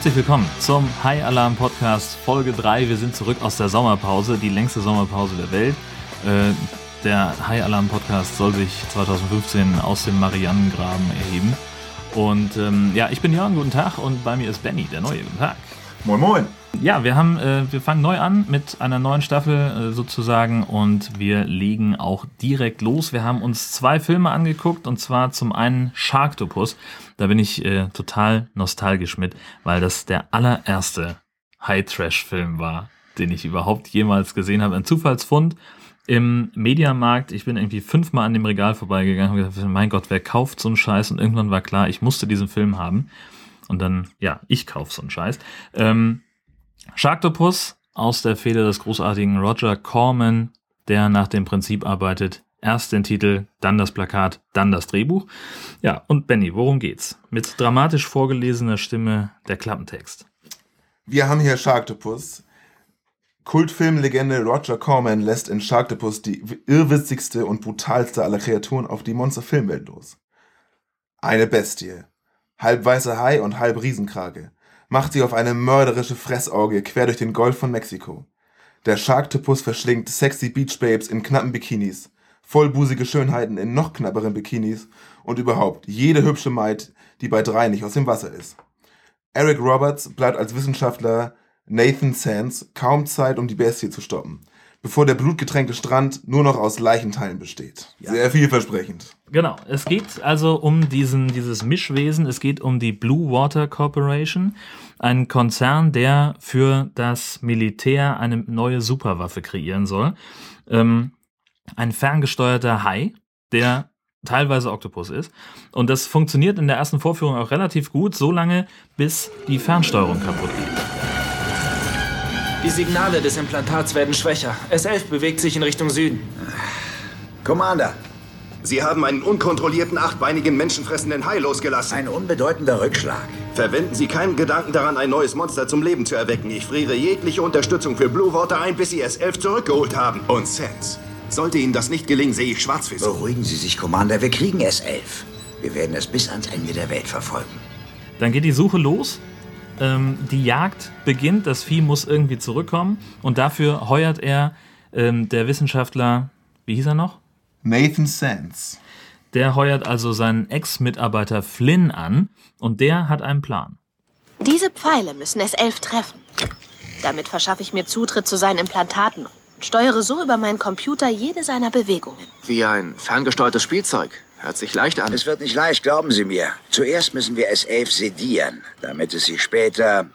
Herzlich willkommen zum High Alarm Podcast Folge 3. Wir sind zurück aus der Sommerpause, die längste Sommerpause der Welt. Äh, der High Alarm Podcast soll sich 2015 aus dem Marianengraben erheben. Und ähm, ja, ich bin Jörn, guten Tag und bei mir ist Benny, der Neue, guten Tag. Moin Moin. Ja, wir haben, äh, wir fangen neu an mit einer neuen Staffel äh, sozusagen und wir legen auch direkt los. Wir haben uns zwei Filme angeguckt und zwar zum einen Sharktopus. Da bin ich äh, total nostalgisch mit, weil das der allererste High-Trash-Film war, den ich überhaupt jemals gesehen habe. Ein Zufallsfund im Mediamarkt. Ich bin irgendwie fünfmal an dem Regal vorbeigegangen und gedacht, mein Gott, wer kauft so einen Scheiß? Und irgendwann war klar, ich musste diesen Film haben. Und dann, ja, ich kauf so einen Scheiß. Ähm, Sharktopus aus der Feder des großartigen Roger Corman, der nach dem Prinzip arbeitet, erst den Titel, dann das Plakat, dann das Drehbuch. Ja, und Benny, worum geht's? Mit dramatisch vorgelesener Stimme der Klappentext. Wir haben hier Sharktopus. Kultfilmlegende Roger Corman lässt in Sharktopus die irrwitzigste und brutalste aller Kreaturen auf die Monsterfilmwelt los. Eine Bestie. Halb weißer Hai und halb Riesenkrage macht sie auf eine mörderische Fressauge quer durch den Golf von Mexiko. Der Sharktopus verschlingt sexy Beachbabes in knappen Bikinis, vollbusige Schönheiten in noch knapperen Bikinis und überhaupt jede hübsche Maid, die bei drei nicht aus dem Wasser ist. Eric Roberts bleibt als Wissenschaftler Nathan Sands kaum Zeit, um die Bestie zu stoppen bevor der blutgetränkte Strand nur noch aus Leichenteilen besteht. Ja. Sehr vielversprechend. Genau, es geht also um diesen, dieses Mischwesen, es geht um die Blue Water Corporation, ein Konzern, der für das Militär eine neue Superwaffe kreieren soll. Ähm, ein ferngesteuerter Hai, der teilweise Oktopus ist. Und das funktioniert in der ersten Vorführung auch relativ gut, solange bis die Fernsteuerung kaputt geht. Die Signale des Implantats werden schwächer. S11 bewegt sich in Richtung Süden. Commander. Sie haben einen unkontrollierten, achtbeinigen, menschenfressenden Hai losgelassen. Ein unbedeutender Rückschlag. Verwenden Sie keinen Gedanken daran, ein neues Monster zum Leben zu erwecken. Ich friere jegliche Unterstützung für Blue Water ein, bis Sie S11 zurückgeholt haben. Und Sans. Sollte Ihnen das nicht gelingen, sehe ich schwarz für Sie. Beruhigen Sie sich, Commander. Wir kriegen S11. Wir werden es bis ans Ende der Welt verfolgen. Dann geht die Suche los ähm, die Jagd beginnt, das Vieh muss irgendwie zurückkommen und dafür heuert er ähm, der Wissenschaftler, wie hieß er noch? Nathan Sands. Der heuert also seinen Ex-Mitarbeiter Flynn an und der hat einen Plan. Diese Pfeile müssen es elf treffen. Damit verschaffe ich mir Zutritt zu seinen Implantaten und steuere so über meinen Computer jede seiner Bewegungen. Wie ein ferngesteuertes Spielzeug. Hört sich leicht an. Es wird nicht leicht, glauben Sie mir. Zuerst müssen wir S11 sedieren, damit es sich später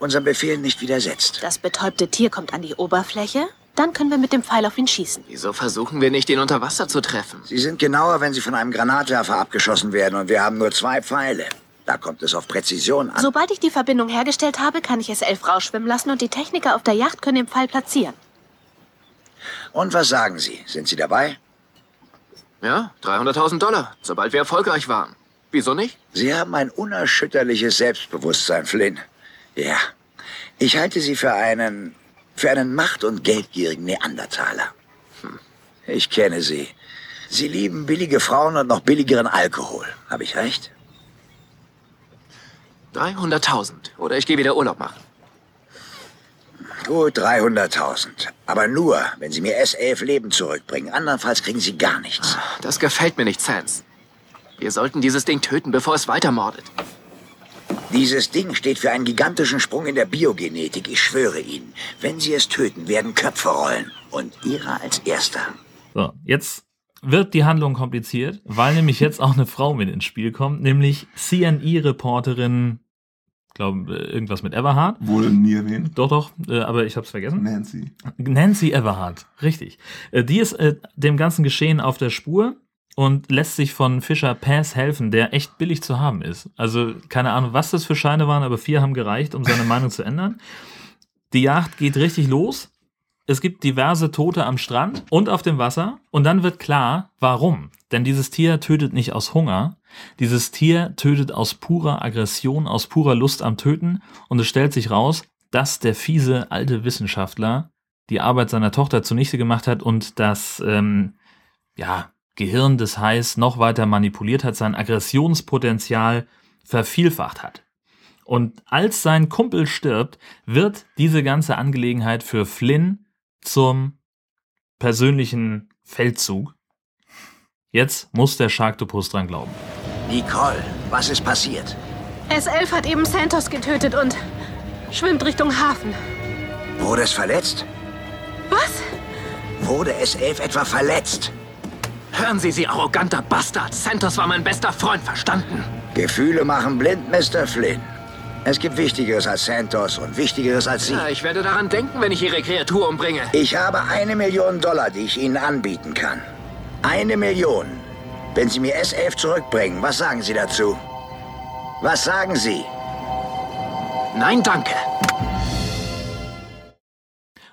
unserem Befehl nicht widersetzt. Das betäubte Tier kommt an die Oberfläche, dann können wir mit dem Pfeil auf ihn schießen. Wieso versuchen wir nicht, ihn unter Wasser zu treffen? Sie sind genauer, wenn Sie von einem Granatwerfer abgeschossen werden und wir haben nur zwei Pfeile. Da kommt es auf Präzision an. Sobald ich die Verbindung hergestellt habe, kann ich S11 rausschwimmen lassen und die Techniker auf der Yacht können den Pfeil platzieren. Und was sagen Sie? Sind Sie dabei? Ja, 300.000 Dollar, sobald wir erfolgreich waren. Wieso nicht? Sie haben ein unerschütterliches Selbstbewusstsein, Flynn. Ja, ich halte Sie für einen, für einen macht- und geldgierigen Neandertaler. Hm. Ich kenne Sie. Sie lieben billige Frauen und noch billigeren Alkohol. Habe ich recht? 300.000. Oder ich gehe wieder Urlaub machen. Gut 300.000. Aber nur, wenn Sie mir S11 Leben zurückbringen. Andernfalls kriegen Sie gar nichts. Ah, das gefällt mir nicht, Sans. Wir sollten dieses Ding töten, bevor es weitermordet. Dieses Ding steht für einen gigantischen Sprung in der Biogenetik. Ich schwöre Ihnen, wenn Sie es töten, werden Köpfe rollen. Und Ihrer als Erster. So, jetzt wird die Handlung kompliziert, weil nämlich jetzt auch eine Frau mit ins Spiel kommt, nämlich CNI-Reporterin glaube, irgendwas mit Everhard. Wurde nie erwähnt. Doch, doch, äh, aber ich habe es vergessen. Nancy. Nancy Everhard, richtig. Äh, die ist äh, dem ganzen Geschehen auf der Spur und lässt sich von Fischer Pass helfen, der echt billig zu haben ist. Also keine Ahnung, was das für Scheine waren, aber vier haben gereicht, um seine Meinung zu ändern. Die Jagd geht richtig los. Es gibt diverse Tote am Strand und auf dem Wasser. Und dann wird klar, warum. Denn dieses Tier tötet nicht aus Hunger, dieses Tier tötet aus purer Aggression, aus purer Lust am Töten und es stellt sich raus, dass der fiese alte Wissenschaftler die Arbeit seiner Tochter zunichte gemacht hat und das ähm, ja, Gehirn des Hais noch weiter manipuliert hat, sein Aggressionspotenzial vervielfacht hat. Und als sein Kumpel stirbt, wird diese ganze Angelegenheit für Flynn zum persönlichen Feldzug. Jetzt muss der Sharktopus dran glauben. Nicole, was ist passiert? S11 hat eben Santos getötet und schwimmt Richtung Hafen. Wurde es verletzt? Was? Wurde S11 etwa verletzt? Hören Sie, Sie arroganter Bastard. Santos war mein bester Freund, verstanden? Gefühle machen blind, Mr. Flynn. Es gibt Wichtigeres als Santos und Wichtigeres als Sie. Ja, ich werde daran denken, wenn ich Ihre Kreatur umbringe. Ich habe eine Million Dollar, die ich Ihnen anbieten kann. Eine Million. Wenn Sie mir S11 zurückbringen, was sagen Sie dazu? Was sagen Sie? Nein, danke.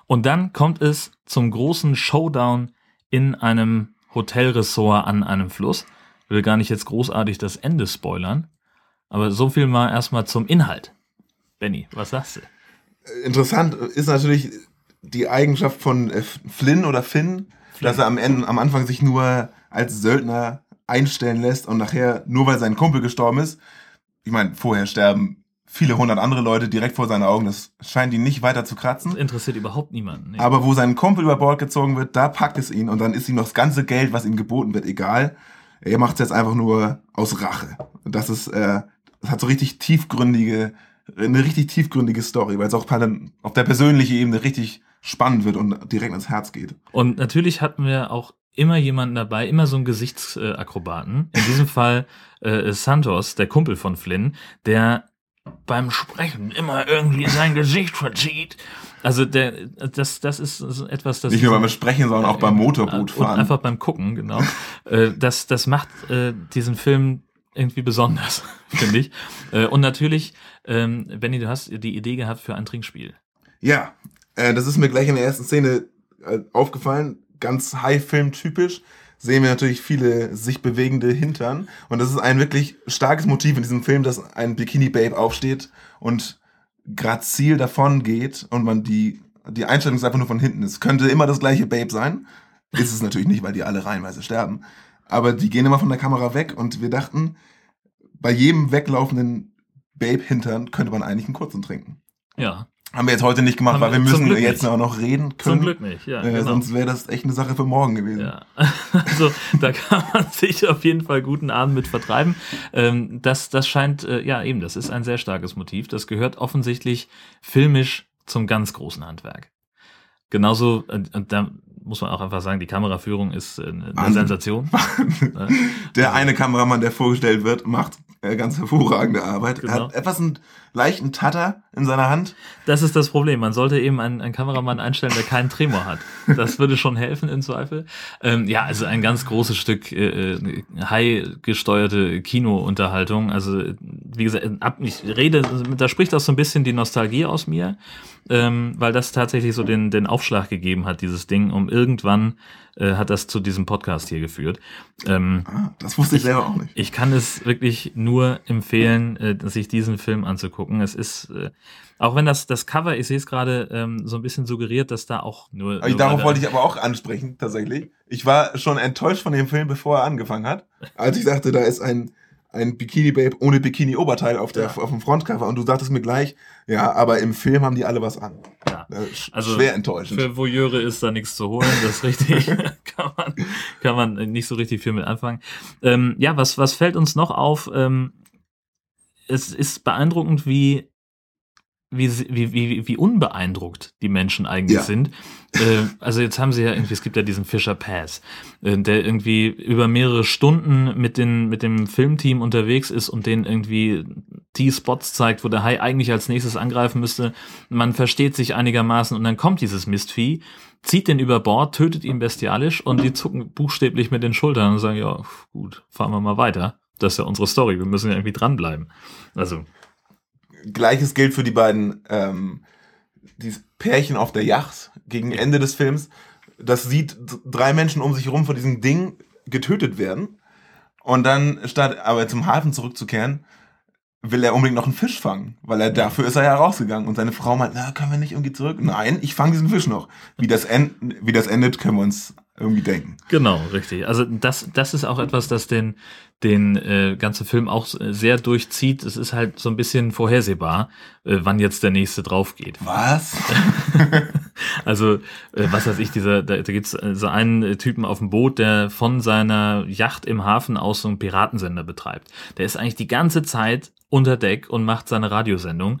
Und dann kommt es zum großen Showdown in einem Hotelressort an einem Fluss. Ich will gar nicht jetzt großartig das Ende spoilern, aber so viel mal erstmal zum Inhalt. Benny, was sagst du? Interessant ist natürlich die Eigenschaft von äh, Flynn oder Finn, dass er am, Ende, am Anfang sich nur als Söldner einstellen lässt und nachher, nur weil sein Kumpel gestorben ist, ich meine, vorher sterben viele hundert andere Leute direkt vor seinen Augen, das scheint ihn nicht weiter zu kratzen. Das interessiert überhaupt niemanden. Nee. Aber wo sein Kumpel über Bord gezogen wird, da packt es ihn und dann ist ihm noch das ganze Geld, was ihm geboten wird, egal. Er macht es jetzt einfach nur aus Rache. Und das ist, äh, hat so richtig tiefgründige, eine richtig tiefgründige Story, weil es auch auf der persönlichen Ebene richtig spannend wird und direkt ins Herz geht. Und natürlich hatten wir auch immer jemanden dabei, immer so einen Gesichtsakrobaten. In diesem Fall äh, Santos, der Kumpel von Flynn, der beim Sprechen immer irgendwie sein Gesicht verzieht. Also der, das, das ist etwas, das nicht nur beim Sprechen, sondern auch beim Motorbootfahren. Einfach beim Gucken, genau. Äh, das, das macht äh, diesen Film irgendwie besonders, finde ich. Äh, und natürlich, ähm, Benny, du hast die Idee gehabt für ein Trinkspiel. Ja, äh, das ist mir gleich in der ersten Szene äh, aufgefallen. Ganz High-Film-typisch sehen wir natürlich viele sich bewegende Hintern. Und das ist ein wirklich starkes Motiv in diesem Film, dass ein Bikini-Babe aufsteht und grazil davon geht und man die, die Einstellung ist einfach nur von hinten. Es könnte immer das gleiche Babe sein. Ist es natürlich nicht, weil die alle reihenweise sterben. Aber die gehen immer von der Kamera weg und wir dachten, bei jedem weglaufenden Babe-Hintern könnte man eigentlich einen kurzen trinken. Ja. Haben wir jetzt heute nicht gemacht, Haben weil wir müssen Glück jetzt nicht. auch noch reden können. Zum Glück nicht, ja. Äh, genau. Sonst wäre das echt eine Sache für morgen gewesen. Ja, also da kann man sich auf jeden Fall guten Abend mit vertreiben. Ähm, das, das scheint, äh, ja eben, das ist ein sehr starkes Motiv. Das gehört offensichtlich filmisch zum ganz großen Handwerk. Genauso, äh, und da muss man auch einfach sagen, die Kameraführung ist äh, eine Wahnsinn. Sensation. Der eine Kameramann, der vorgestellt wird, macht äh, ganz hervorragende Arbeit. Er Genau. hat etwas einen leichten Tatter in seiner Hand. Das ist das Problem. Man sollte eben einen, einen Kameramann einstellen, der keinen Tremor hat. Das würde schon helfen im Zweifel. Ähm, ja, also ein ganz großes Stück äh, äh, high gesteuerte Kinounterhaltung. Also wie gesagt, ab, ich rede, da spricht auch so ein bisschen die Nostalgie aus mir, ähm, weil das tatsächlich so den, den Aufschlag gegeben hat, dieses Ding. Um irgendwann äh, hat das zu diesem Podcast hier geführt. Ähm, Ah, das wusste ich selber auch nicht. ich kann es wirklich nur empfehlen, äh, sich diesen Film anzugucken. Es ist, äh, auch wenn das, das Cover, ich sehe es gerade, ähm, so ein bisschen suggeriert, dass da auch nur. Aber nur Darauf wollte ich aber auch ansprechen, tatsächlich. Ich war schon enttäuscht von dem Film, bevor er angefangen hat. Als ich dachte, da ist ein, ein Bikini-Babe ohne Bikini-Oberteil auf, der, Ja. auf dem Frontcover und du sagtest mir gleich, ja, aber im Film haben die alle was an. Ja. Äh, Also schwer enttäuschend. Für Voyeure ist da nichts zu holen, das ist richtig. kann, man, kann man nicht so richtig viel mit anfangen. Ähm, ja, was, was fällt uns noch auf? Ähm, es ist beeindruckend, wie, wie, wie, wie, wie unbeeindruckt die Menschen eigentlich Ja. sind. Äh, also jetzt haben sie ja irgendwie, es gibt ja diesen Fisher Pass, äh, der irgendwie über mehrere Stunden mit, den, mit dem Filmteam unterwegs ist und denen irgendwie die Spots zeigt, wo der Hai eigentlich als nächstes angreifen müsste. Man versteht sich einigermaßen und dann kommt dieses Mistvieh, zieht den über Bord, tötet ihn bestialisch und die zucken buchstäblich mit den Schultern und sagen, ja, gut, fahren wir mal weiter. Das ist ja unsere Story, wir müssen ja irgendwie dranbleiben. Also, Gleiches gilt für die beiden ähm, dieses Pärchen auf der Yacht gegen Ende des Films. Das sieht drei Menschen um sich herum vor diesem Ding getötet werden. Und dann, statt aber zum Hafen zurückzukehren, will er unbedingt noch einen Fisch fangen, weil er dafür ist er ja rausgegangen. Und seine Frau meint, na, können wir nicht irgendwie zurück? Nein, ich fange diesen Fisch noch. Wie das, end, wie das endet, können wir uns irgendwie denken. Genau, richtig. Also das, das ist auch etwas, das den, den äh, ganzen Film auch sehr durchzieht. Es ist halt so ein bisschen vorhersehbar, äh, wann jetzt der nächste drauf geht. Was? also, äh, was weiß ich, dieser, da, da gibt es äh, so einen Typen auf dem Boot, der von seiner Yacht im Hafen aus so einen Piratensender betreibt. Der ist eigentlich die ganze Zeit unter Deck und macht seine Radiosendung.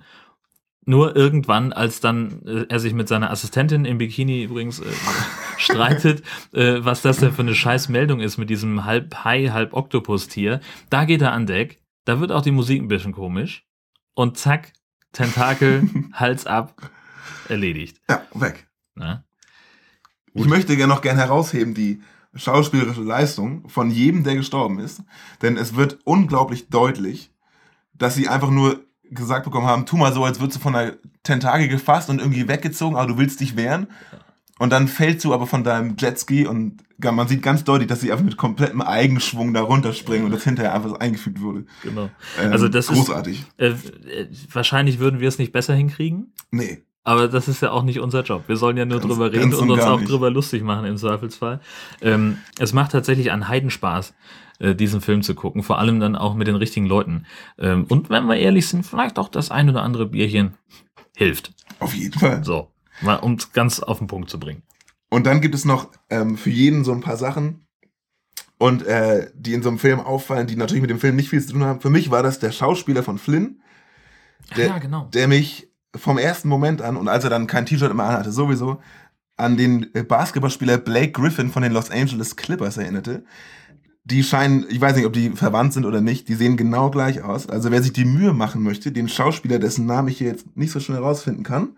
Nur irgendwann, als dann äh, er sich mit seiner Assistentin im Bikini übrigens äh, streitet, äh, was das denn für eine scheiß Meldung ist mit diesem halb Hai, halb Oktopus-Tier, da geht er an Deck, da wird auch die Musik ein bisschen komisch und zack, Tentakel, Hals ab, erledigt. Ja, weg. Na? Ich möchte gerne noch gern herausheben die schauspielerische Leistung von jedem, der gestorben ist, denn es wird unglaublich deutlich, dass sie einfach nur gesagt bekommen haben, tu mal so, als würdest du von einer Tentakel gefasst und irgendwie weggezogen, aber du willst dich wehren. Und dann fällst du aber von deinem Jetski und man sieht ganz deutlich, dass sie einfach mit komplettem Eigenschwung da runterspringen und das hinterher einfach so eingefügt wurde. Genau. Ähm, Also das großartig. ist äh, äh, wahrscheinlich würden wir es nicht besser hinkriegen. Nee. Aber das ist ja auch nicht unser Job. Wir sollen ja nur Ganz- drüber reden und und uns auch nicht. drüber lustig machen im Zweifelsfall. Ähm, es macht tatsächlich einen Heidenspaß, äh, diesen Film zu gucken, vor allem dann auch mit den richtigen Leuten. Ähm, und wenn wir ehrlich sind, vielleicht auch das ein oder andere Bierchen hilft. Auf jeden Fall. So, mal um es ganz auf den Punkt zu bringen. Und dann gibt es noch ähm, für jeden so ein paar Sachen und äh, die in so einem Film auffallen, die natürlich mit dem Film nicht viel zu tun haben. Für mich war das der Schauspieler von Flynn, der, ja, genau. der mich vom ersten Moment an und als er dann kein T-Shirt mehr anhatte, sowieso an den äh, Basketballspieler Blake Griffin von den Los Angeles Clippers erinnerte. Die scheinen, ich weiß nicht, ob die verwandt sind oder nicht, die sehen genau gleich aus. Also wer sich die Mühe machen möchte, den Schauspieler, dessen Namen ich hier jetzt nicht so schnell rausfinden kann,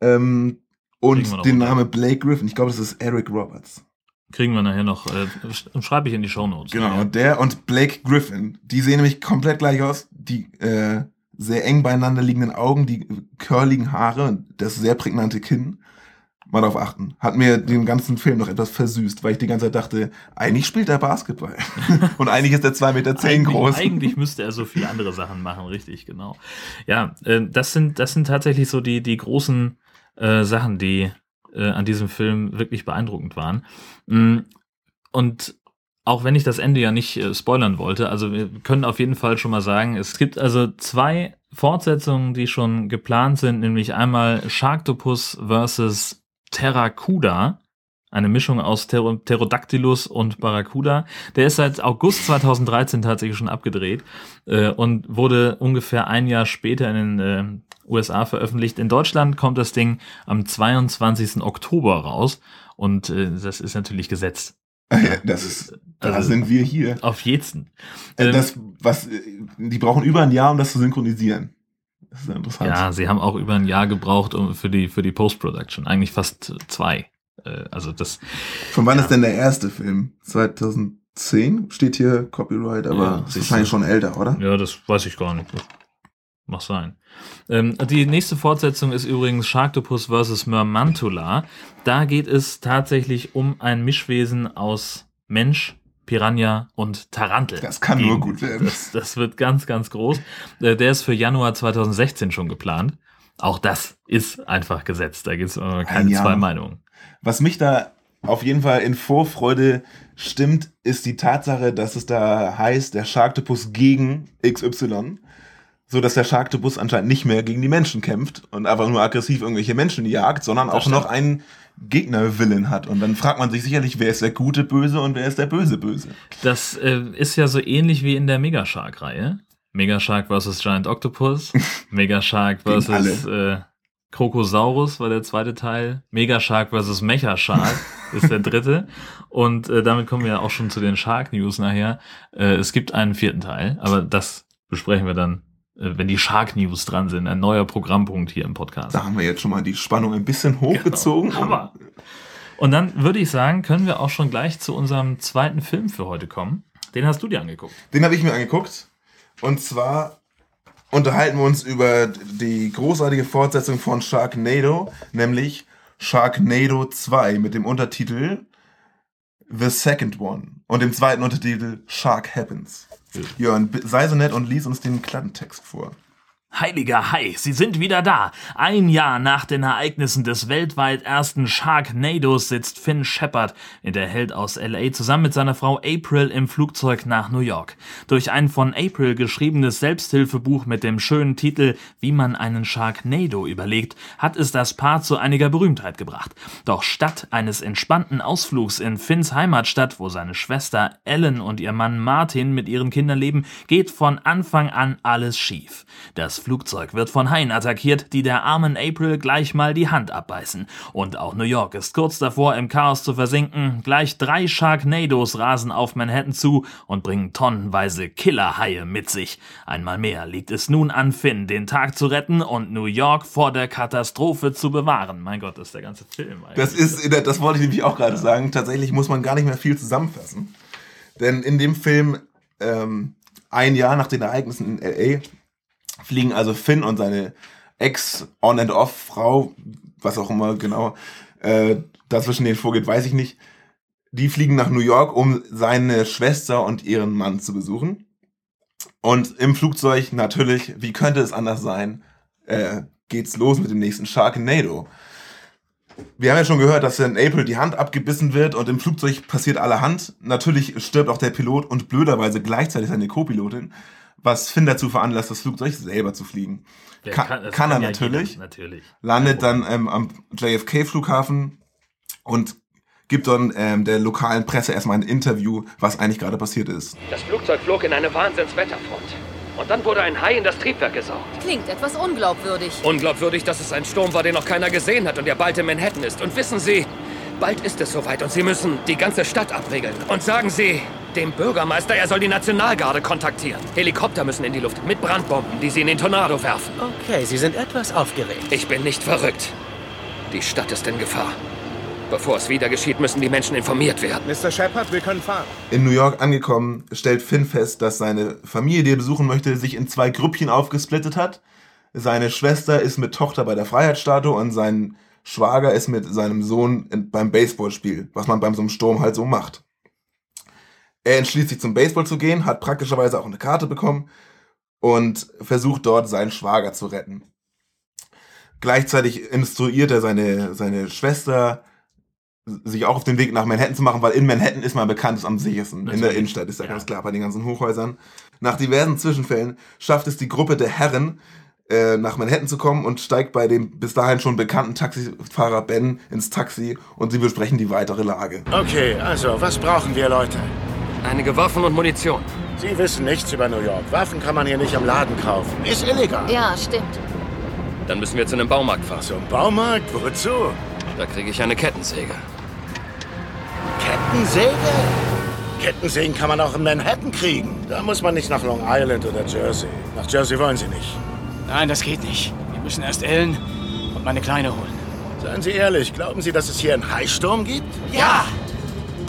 ähm, und den unter. Name Blake Griffin, ich glaube, das ist Eric Roberts. Kriegen wir nachher noch, äh, sch- schreibe ich in die Shownotes. Genau, der und Blake Griffin, die sehen nämlich komplett gleich aus. Die äh, sehr eng beieinander liegenden Augen, die curligen Haare und das sehr prägnante Kinn. Mal darauf achten. Hat mir den ganzen Film noch etwas versüßt, weil ich die ganze Zeit dachte, eigentlich spielt er Basketball. und eigentlich ist er zwei Meter zehn groß. Eigentlich müsste er so viele andere Sachen machen, richtig, genau. Ja, äh, das sind, das sind tatsächlich so die, die großen äh, Sachen, die äh, an diesem Film wirklich beeindruckend waren. Mm, Und auch wenn ich das Ende ja nicht äh, spoilern wollte, also wir können auf jeden Fall schon mal sagen, es gibt also zwei Fortsetzungen, die schon geplant sind, nämlich einmal Sharktopus versus Terracuda, eine Mischung aus Pter Pterodactylus und Barracuda. Der ist seit August 2013 tatsächlich schon abgedreht äh, und wurde ungefähr ein Jahr später in den äh, USA veröffentlicht. In Deutschland kommt das Ding am 22. Oktober raus und äh, das ist natürlich gesetzt. Das ist, da Also- sind wir hier. Auf jeden. Äh, Ähm, das, was, äh, die brauchen über ein Jahr, um das zu synchronisieren. Das ist ja interessant. Ja, sie haben auch über ein Jahr gebraucht um, für die, für die Post-Production. Eigentlich fast zwei. Äh, also das, Von wann Ja. ist denn der erste Film? 2010 steht hier Copyright, aber Ja, ist wahrscheinlich schon älter, oder? ja, das weiß ich gar nicht. Mag sein. Ähm, die nächste Fortsetzung ist übrigens Sharktopus vs. Mermantula. Da geht es tatsächlich um ein Mischwesen aus Mensch, Piranha und Tarantel. Das kann nur gut werden. Das, das wird ganz, ganz groß. Äh, Der ist für Januar 2016 schon geplant. Auch das ist einfach gesetzt. Da gibt es keine zwei Meinungen. Was mich da auf jeden Fall in Vorfreude stimmt, ist die Tatsache, dass es da heißt, der Sharktopus gegen XY. So dass der Sharktopus anscheinend nicht mehr gegen die Menschen kämpft und einfach nur aggressiv irgendwelche Menschen jagt, sondern auch noch einen Gegnerwillen hat. Und dann fragt man sich sicherlich, wer ist der gute Böse und wer ist der böse Böse. Das äh, ist ja so ähnlich wie in der Megashark-Reihe. Megashark vs. Giant Octopus, Megashark vs. Äh, Krokosaurus war der zweite Teil, Megashark vs. Mechashark ist der dritte. Und äh, damit kommen wir ja auch schon zu den Shark News nachher. Äh, es gibt einen vierten Teil, aber das besprechen wir dann, wenn die Shark News dran sind. Ein neuer Programmpunkt hier im Podcast. Da haben wir jetzt schon mal die Spannung ein bisschen hochgezogen. Genau. Hammer. Und dann würde ich sagen, können wir auch schon gleich zu unserem zweiten Film für heute kommen. Den hast du dir angeguckt. Den habe ich mir angeguckt. Und zwar unterhalten wir uns über die großartige Fortsetzung von Sharknado, nämlich Sharknado 2 mit dem Untertitel The Second One und dem zweiten Untertitel Shark Happens. Jörn, sei so nett und lies uns den Klappentext vor. Heiliger Hai, Sie sind wieder da. Ein Jahr nach den Ereignissen des weltweit ersten Sharknados sitzt Finn Shepard, der Held aus LA, zusammen mit seiner Frau April im Flugzeug nach New York. Durch ein von April geschriebenes Selbsthilfebuch mit dem schönen Titel Wie man einen Sharknado überlegt, hat es das Paar zu einiger Berühmtheit gebracht. Doch statt eines entspannten Ausflugs in Finns Heimatstadt, wo seine Schwester Ellen und ihr Mann Martin mit ihren Kindern leben, geht von Anfang an alles schief. Das Flugzeug wird von Haien attackiert, die der armen April gleich mal die Hand abbeißen. Und auch New York ist kurz davor, im Chaos zu versinken. Gleich drei Sharknados rasen auf Manhattan zu und bringen tonnenweise Killerhaie mit sich. Einmal mehr liegt es nun an Finn, den Tag zu retten und New York vor der Katastrophe zu bewahren. Mein Gott, das ist der ganze Film eigentlich. Das ist, das wollte ich nämlich auch gerade sagen. Tatsächlich muss man gar nicht mehr viel zusammenfassen. Denn in dem Film, ähm, ein Jahr nach den Ereignissen in L.A., fliegen also Finn und seine Ex-On- and Off-Frau, was auch immer genau äh, dazwischen denen vorgeht, weiß ich nicht. Die fliegen nach New York, um seine Schwester und ihren Mann zu besuchen. Und im Flugzeug natürlich, wie könnte es anders sein, äh, geht's los mit dem nächsten Sharknado. Wir haben ja schon gehört, dass in April die Hand abgebissen wird und im Flugzeug passiert allerhand. Natürlich stirbt auch der Pilot und blöderweise gleichzeitig seine Co-Pilotin was Finn dazu veranlasst, das Flugzeug selber zu fliegen. Der Kann, kann, kann er ja natürlich. jeder, natürlich. Landet dann ähm, am JFK-Flughafen und gibt dann ähm, der lokalen Presse erstmal ein Interview, was eigentlich gerade passiert ist. Das Flugzeug flog in eine Wahnsinnswetterfront. Und dann wurde ein Hai in das Triebwerk gesaugt. Klingt etwas unglaubwürdig. Unglaubwürdig, dass es ein Sturm war, den noch keiner gesehen hat und der bald in Manhattan ist. Und wissen Sie, bald ist es soweit und Sie müssen die ganze Stadt abriegeln. Und sagen Sie dem Bürgermeister, er soll die Nationalgarde kontaktieren. Helikopter müssen in die Luft mit Brandbomben, die Sie in den Tornado werfen. Okay, Sie sind etwas aufgeregt. Ich bin nicht verrückt. Die Stadt ist in Gefahr. Bevor es wieder geschieht, müssen die Menschen informiert werden. Mr. Shepard, wir können fahren. In New York angekommen, stellt Finn fest, dass seine Familie, die er besuchen möchte, sich in zwei Grüppchen aufgesplittet hat. Seine Schwester ist mit Tochter bei der Freiheitsstatue und sein Schwager ist mit seinem Sohn beim Baseballspiel, was man beim so einem Sturm halt so macht. Er entschließt sich zum Baseball zu gehen, hat praktischerweise auch eine Karte bekommen und versucht dort seinen Schwager zu retten. Gleichzeitig instruiert er seine, seine Schwester, sich auch auf den Weg nach Manhattan zu machen, weil in Manhattan ist man bekannt, ist am sichersten. In der Natürlich. Innenstadt ist ja, Ja. ganz klar, bei den ganzen Hochhäusern. Nach diversen Zwischenfällen schafft es die Gruppe der Herren, äh, nach Manhattan zu kommen und steigt bei dem bis dahin schon bekannten Taxifahrer Ben ins Taxi und sie besprechen die weitere Lage. Okay, also, was brauchen wir, Leute? Einige Waffen und Munition. Sie wissen nichts über New York. Waffen kann man hier nicht am Laden kaufen. Ist illegal. Ja, stimmt. Dann müssen wir zu einem Baumarkt fahren. Zum Baumarkt? Wozu? Da kriege ich eine Kettensäge. Kettensäge? Kettensägen kann man auch in Manhattan kriegen. Da muss man nicht nach Long Island oder Jersey. Nach Jersey wollen Sie nicht. Nein, das geht nicht. Wir müssen erst Ellen und meine Kleine holen. Seien Sie ehrlich, glauben Sie, dass es hier einen Haisturm gibt? Ja!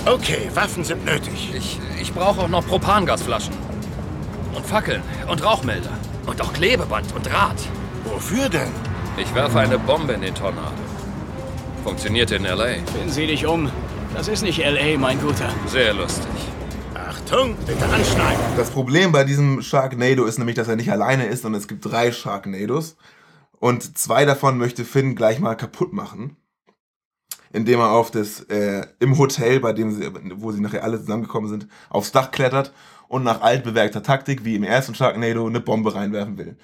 Okay, Waffen sind nötig. Ich, ich brauche auch noch Propangasflaschen. Und Fackeln und Rauchmelder. Und auch Klebeband und Draht. Wofür denn? Ich werfe eine Bombe in den Tornado. Funktioniert in L.A. Finden Sie dich um. Das ist nicht L.A., mein Guter. Sehr lustig. Achtung, bitte anschneiden. Das Problem bei diesem Sharknado ist nämlich, dass er nicht alleine ist, sondern es gibt drei Sharknados. Und zwei davon möchte Finn gleich mal kaputt machen. Indem er auf das, äh, im Hotel, bei dem sie, wo sie nachher alle zusammengekommen sind, aufs Dach klettert und nach altbewährter Taktik, wie im ersten Sharknado, eine Bombe reinwerfen will.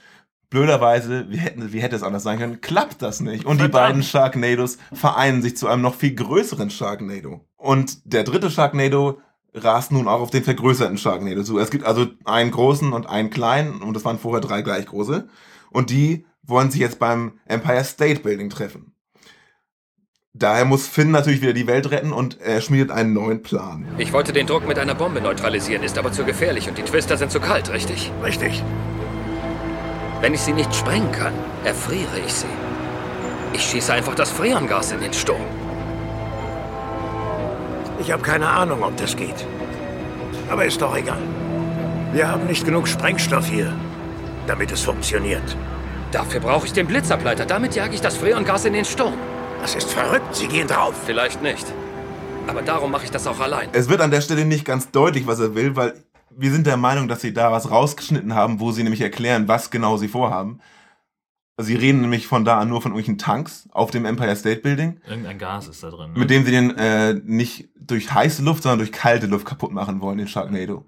Blöderweise, wie, hätten, wie hätte es anders sein können, klappt das nicht. Und die beiden Sharknados vereinen sich zu einem noch viel größeren Sharknado. Und der dritte Sharknado rast nun auch auf den vergrößerten Sharknado zu. Es gibt also einen großen und einen kleinen und es waren vorher drei gleich große. Und die wollen sich jetzt beim Empire State Building treffen. Daher muss Finn natürlich wieder die Welt retten und er schmiedet einen neuen Plan. Ich wollte den Druck mit einer Bombe neutralisieren, ist aber zu gefährlich und die Twister sind zu kalt, richtig? Richtig. Wenn ich sie nicht sprengen kann, erfriere ich sie. Ich schieße einfach das Freongas in den Sturm. Ich habe keine Ahnung, ob das geht. Aber ist doch egal. Wir haben nicht genug Sprengstoff hier, damit es funktioniert. Dafür brauche ich den Blitzableiter. Damit jage ich das Freongas in den Sturm. Das ist verrückt. Sie gehen drauf. Vielleicht nicht. Aber darum mache ich das auch allein. Es wird an der Stelle nicht ganz deutlich, was er will, weil wir sind der Meinung, dass sie da was rausgeschnitten haben, wo sie nämlich erklären, was genau sie vorhaben. Sie reden nämlich von da an nur von irgendwelchen Tanks auf dem Empire State Building, Irgendein Gas ist da drin. Ne? mit dem sie den äh, nicht durch heiße Luft, sondern durch kalte Luft kaputt machen wollen, den Sharknado.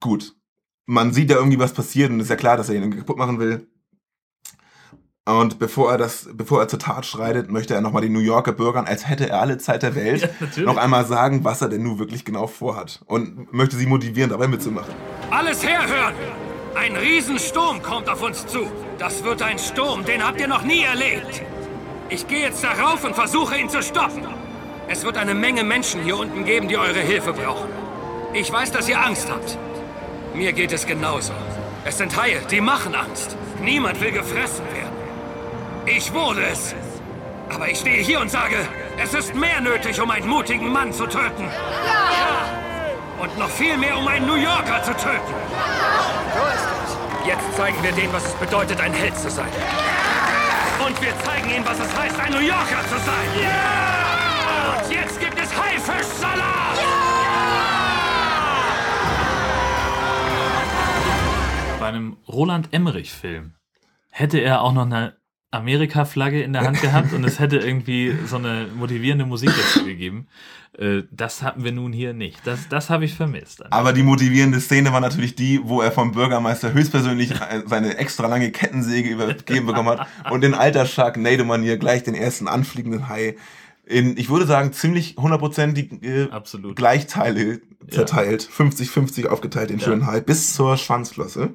Gut. Man sieht da irgendwie was passiert und ist ja klar, dass er ihn irgendwie kaputt machen will. Und bevor er das, bevor er zur Tat schreitet, möchte er nochmal den New Yorker Bürgern, als hätte er alle Zeit der Welt, Ja, noch einmal sagen, was er denn nun wirklich genau vorhat. Und möchte sie motivieren, dabei mitzumachen. Alles herhören! Ein Riesensturm kommt auf uns zu. Das wird ein Sturm, den habt ihr noch nie erlebt. Ich gehe jetzt darauf und versuche ihn zu stoppen. Es wird eine Menge Menschen hier unten geben, die eure Hilfe brauchen. Ich weiß, dass ihr Angst habt. Mir geht es genauso. Es sind Haie, die machen Angst. Niemand will gefressen werden. Ich wurde es. Aber ich stehe hier und sage, es ist mehr nötig, um einen mutigen Mann zu töten. Und noch viel mehr, um einen New Yorker zu töten. Jetzt zeigen wir denen, was es bedeutet, ein Held zu sein. Und wir zeigen ihnen, was es heißt, ein New Yorker zu sein. Und jetzt gibt es Haifischsalat! Bei einem Roland Emmerich-Film hätte er auch noch eine Amerika-Flagge in der Hand gehabt und es hätte irgendwie so eine motivierende Musik dazu gegeben. Äh, Das hatten wir nun hier nicht. Das, das habe ich vermisst. Aber die motivierende Szene war natürlich die, wo er vom Bürgermeister höchstpersönlich seine extra lange Kettensäge übergeben bekommen hat und in alter Sharknado-Manier gleich den ersten anfliegenden Hai in, ich würde sagen, ziemlich hundertprozentig äh, Absolut. Gleichteile zerteilt, 50-50 aufgeteilt, den Ja. schönen Hai, bis zur Schwanzflosse.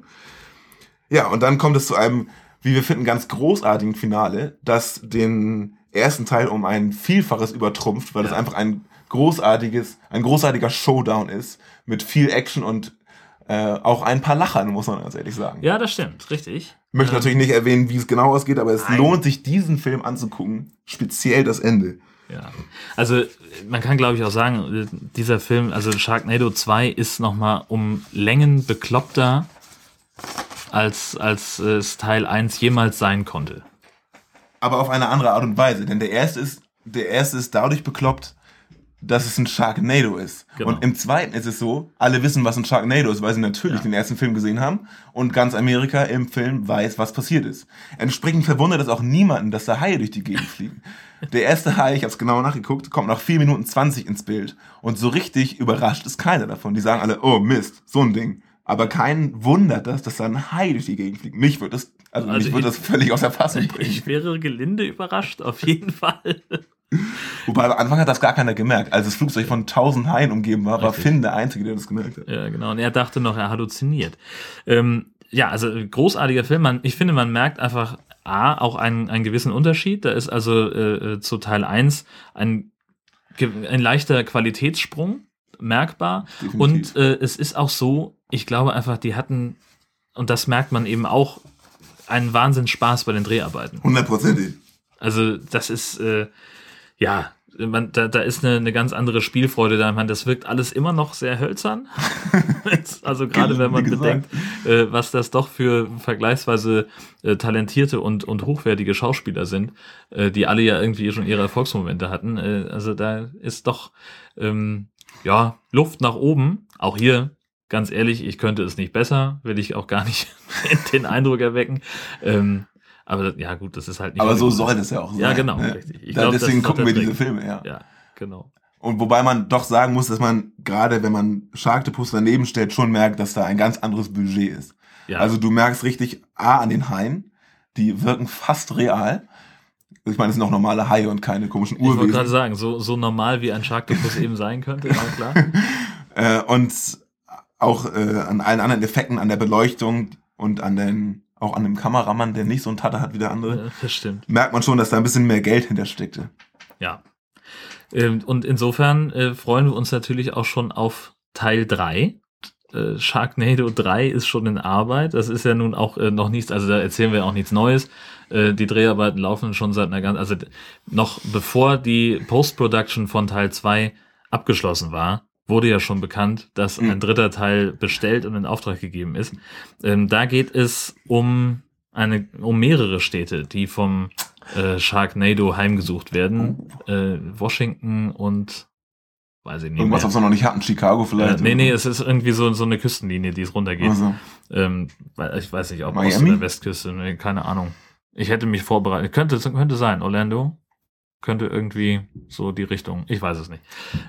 Ja, und dann kommt es zu einem, wie wir finden, ganz großartigen Finale, das den ersten Teil um ein Vielfaches übertrumpft, weil es einfach ein großartiges, ein großartiger Showdown ist, mit viel Action und äh, auch ein paar Lachern, muss man ganz ehrlich sagen. Ja, das stimmt, richtig. Ich möchte Ähm, natürlich nicht erwähnen, wie es genau ausgeht, aber es Nein. lohnt sich, diesen Film anzugucken, speziell das Ende. Ja. Also man kann glaube ich auch sagen, dieser Film, also Sharknado 2 ist nochmal um Längen bekloppter, als, als äh, es Teil 1 jemals sein konnte. aber auf eine andere Art und Weise. Denn der erste ist, der erste ist dadurch bekloppt, dass es ein Sharknado ist. Genau. Und im zweiten ist es so, alle wissen, was ein Sharknado ist, weil sie natürlich den ersten Film gesehen haben und ganz Amerika im Film weiß, was passiert ist. Entsprechend verwundert es auch niemanden, dass da Haie durch die Gegend fliegen. Der erste Hai, ich habe es genau nachgeguckt, kommt nach 4 Minuten 20 ins Bild und so richtig überrascht ist keiner davon. Die sagen alle, oh Mist, so ein Ding. Aber keinen wundert das, dass da ein Hai durch die Gegend fliegt. Mich wird das, also, Also mich ich- das völlig aus der Fassung bringen. Ich wäre gelinde überrascht, auf jeden Fall. Wobei am Anfang hat das gar keiner gemerkt. Als das Flugzeug von 1000 Haien umgeben war, war. Finn der Einzige, der das gemerkt hat. Ja, genau. Und er dachte noch, er halluziniert. Ähm, ja, also großartiger Film. Man, ich finde, man merkt einfach A, auch einen, einen gewissen Unterschied. Da ist also äh, äh, zu Teil 1 ein, ein leichter Qualitätssprung merkbar. Definitiv. Und äh, es ist auch so, ich glaube einfach, die hatten, und das merkt man eben auch, einen Wahnsinn Spaß bei den Dreharbeiten. Hundertprozentig. Also das ist, äh, ja, man, da, da ist eine, eine ganz andere Spielfreude da. Man, das wirkt alles immer noch sehr hölzern. also gerade wenn man bedenkt, äh, was das doch für vergleichsweise äh, talentierte und, und hochwertige Schauspieler sind, äh, die alle ja irgendwie schon ihre Erfolgsmomente hatten. Äh, also da ist doch ähm, ja Luft nach oben. Auch hier, ganz ehrlich, ich könnte es nicht besser, will ich auch gar nicht den Eindruck erwecken. Ähm, aber ja, gut, das ist halt nicht. Aber so soll es ja auch sein. Ja, genau, ne? richtig. Ich Da, glaub, das deswegen gucken wir diese. Filme, ja. Ja, genau. Und wobei man doch sagen muss, dass man gerade, wenn man Sharktopus daneben stellt, schon merkt, dass da ein ganz anderes Budget ist. Ja. Also du merkst richtig A an den Haien, die wirken fast real. Ich meine, es sind auch normale Haie und keine komischen Ich wollte gerade Urwesen. sagen, so, so normal wie ein Sharktopus eben sein könnte, ja klar. Äh, und auch äh, an allen anderen Effekten, an der Beleuchtung und an den, auch an dem Kameramann, der nicht so einen Tatter hat wie der andere, Ja, das stimmt. merkt man schon, dass da ein bisschen mehr Geld hintersteckte. Ja. Ähm, Und insofern äh, freuen wir uns natürlich auch schon auf Teil 3. Äh, Sharknado 3 ist schon in Arbeit. Das ist ja nun auch äh, noch nichts, also da erzählen wir auch nichts Neues. Äh, die Dreharbeiten laufen schon seit einer ganz, also noch bevor die Post-Production von Teil 2 abgeschlossen war, wurde ja schon bekannt, dass ein dritter Teil bestellt und in Auftrag gegeben ist. Ähm, da geht es um eine, um mehrere Städte, die vom äh, Sharknado heimgesucht werden. Äh, Washington und weiß ich nicht. Irgendwas, mehr. was wir noch nicht hatten, Chicago vielleicht. Äh, nee, nee, es ist irgendwie so, so eine Küstenlinie, die es runtergeht. Ach so. Ähm, ich weiß nicht, ob Miami? Ost- oder Westküste, nee, keine Ahnung. Ich hätte mich vorbereitet. Könnte, könnte sein, Orlando. Könnte irgendwie so die Richtung. Ich weiß es nicht.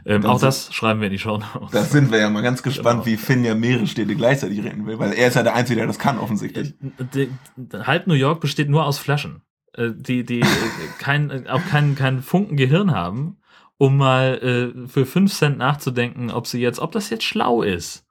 Ähm, auch das schreiben wir in die Show Notes. Da sind wir ja mal ganz gespannt, Genau. wie Finn ja mehrere Städte gleichzeitig retten will, weil er ist ja der Einzige, der das kann, offensichtlich. Die- Halb New York besteht nur aus Flaschen, äh, die, die äh, kein, äh, auch keinen kein Funken Gehirn haben, um mal äh, für 5 Cent nachzudenken, ob sie jetzt, ob das jetzt schlau ist,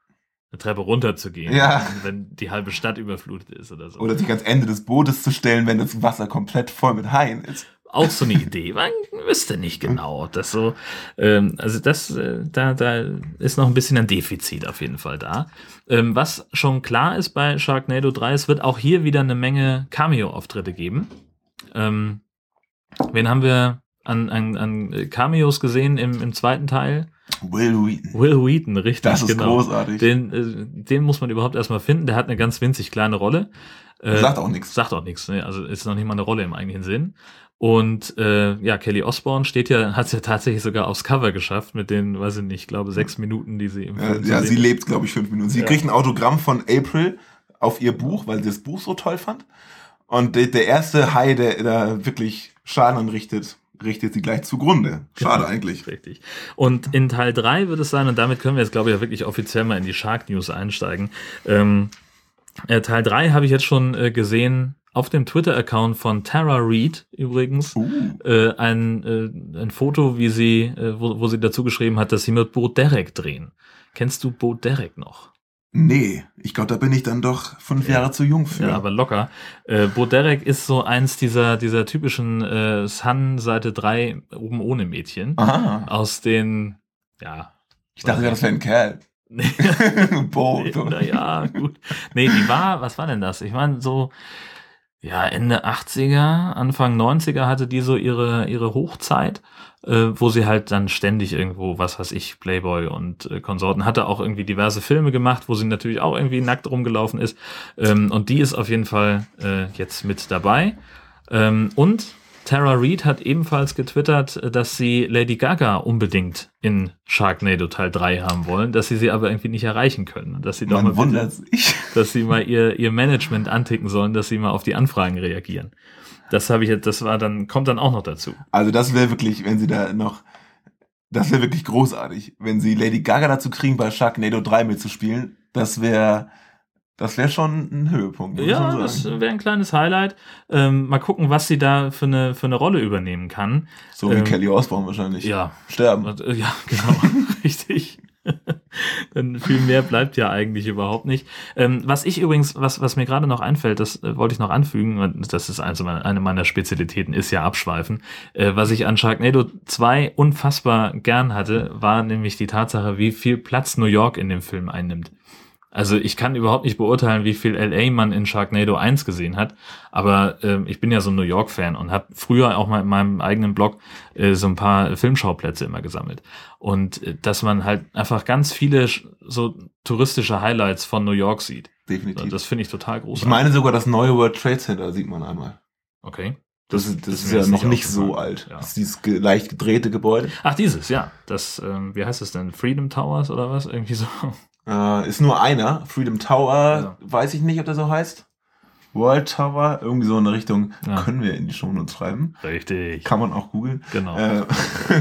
eine Treppe runterzugehen, Ja. wenn die halbe Stadt überflutet ist oder so. Oder sich ans Ende des Bootes zu stellen, wenn das Wasser komplett voll mit Haien ist. auch so eine Idee. Man wüsste nicht genau, ob das so. Ähm, also das, äh, da, da ist noch ein bisschen ein Defizit auf jeden Fall da. Ähm, was schon klar ist bei Sharknado 3, es wird auch hier wieder eine Menge Cameo-Auftritte geben. Ähm, wen haben wir an, an, an Cameos gesehen im, im zweiten Teil? Will Wheaton. Will Wheaton, richtig. Das ist genau. großartig. Den, äh, den muss man überhaupt erstmal finden. Der hat eine ganz winzig kleine Rolle. Äh, Sagt auch nichts. Sagt auch nichts. Ne? Also ist noch nicht mal eine Rolle im eigentlichen Sinn. Und äh, ja, Kelly Osbourne steht ja, hat es ja tatsächlich sogar aufs Cover geschafft mit den, weiß ich nicht, ich glaube sechs Minuten, die sie im Ja, Film ja sehen sie lebt, glaube ich, fünf Minuten. Sie Ja. kriegt ein Autogramm von April auf ihr Buch, weil sie das Buch so toll fand. Und der, der erste Hai, der da wirklich Schaden anrichtet, richtet sie gleich zugrunde. Schade Genau. eigentlich. Richtig. Und in Teil 3 wird es sein, und damit können wir jetzt, glaube ich, ja wirklich offiziell mal in die Shark News einsteigen. Ähm, äh, Teil 3 habe ich jetzt schon äh, gesehen auf dem Twitter-Account von Tara Reid übrigens. Uh. Äh, ein, äh, ein Foto, wie sie, äh, wo, wo sie dazu geschrieben hat, dass sie mit Bo Derek drehen. Kennst du Bo Derek noch? Nee, ich glaube, da bin ich dann doch fünf Jahre zu jung für. Ja, aber locker. Äh, Bo Derek ist so eins dieser, dieser typischen äh, Sun Seite 3 oben ohne Mädchen. Aha. Aus den, ja. Ich dachte, das wäre ein Kerl. Bo. Nee, naja, gut. Nee, die war, was war denn das? Ich meine, so, ja, Ende 80er, Anfang 90er hatte die so ihre, ihre Hochzeit, äh, wo sie halt dann ständig irgendwo, was weiß ich, Playboy und äh, Konsorten, hatte auch irgendwie diverse Filme gemacht, wo sie natürlich auch irgendwie nackt rumgelaufen ist. Ähm, und die ist auf jeden Fall äh, jetzt mit dabei. Ähm, und Tara Reid hat ebenfalls getwittert, äh, dass sie Lady Gaga unbedingt in Sharknado Teil 3 haben wollen, dass sie sie aber irgendwie nicht erreichen können. Und Dass sie doch Man mal bitte- dass sie mal ihr, ihr Management anticken sollen, dass sie mal auf die Anfragen reagieren. Das habe ich jetzt, das war dann, kommt dann auch noch dazu. Also das wäre wirklich, wenn sie da noch, das wäre wirklich großartig, wenn sie Lady Gaga dazu kriegen, bei Sharknado 3 mitzuspielen. Das wäre, das wäre schon ein Höhepunkt. Ja, das wäre ein kleines Highlight. Ähm, mal gucken, was sie da für eine, für eine Rolle übernehmen kann. So wie ähm, Kelly Osbourne wahrscheinlich. Ja. Sterben. Äh, Ja, genau, richtig. Dann viel mehr bleibt ja eigentlich überhaupt nicht. Ähm, was ich übrigens, was, was mir gerade noch einfällt, das äh, wollte ich noch anfügen, und das ist meiner, eine meiner Spezialitäten, ist ja Abschweifen. Äh, was ich an Sharknado 2 unfassbar gern hatte, war nämlich die Tatsache, wie viel Platz New York in dem Film einnimmt. Also ich kann überhaupt nicht beurteilen, wie viel LA man in Sharknado 1 gesehen hat, aber ähm, ich bin ja so ein New York-Fan und habe früher auch mal in meinem eigenen Blog äh, so ein paar Filmschauplätze immer gesammelt. Und äh, dass man halt einfach ganz viele so touristische Highlights von New York sieht. Definitiv. Und das finde ich total großartig. Ich meine sogar das neue World Trade Center sieht man einmal. Okay. Das, ist, das ist, ja noch nicht aufgefallen. so alt. Ja. Das ist dieses ge leicht gedrehte Gebäude. Ach, dieses, ja. Das, ähm, wie heißt es denn? Freedom Towers oder was? Irgendwie so. Äh, ist nur einer. Freedom Tower, Ja. weiß ich nicht, ob der so heißt. World Tower, irgendwie so in der Richtung. Ja. Können wir in die Shownotes schreiben. Richtig. Kann man auch googeln. Genau. Äh,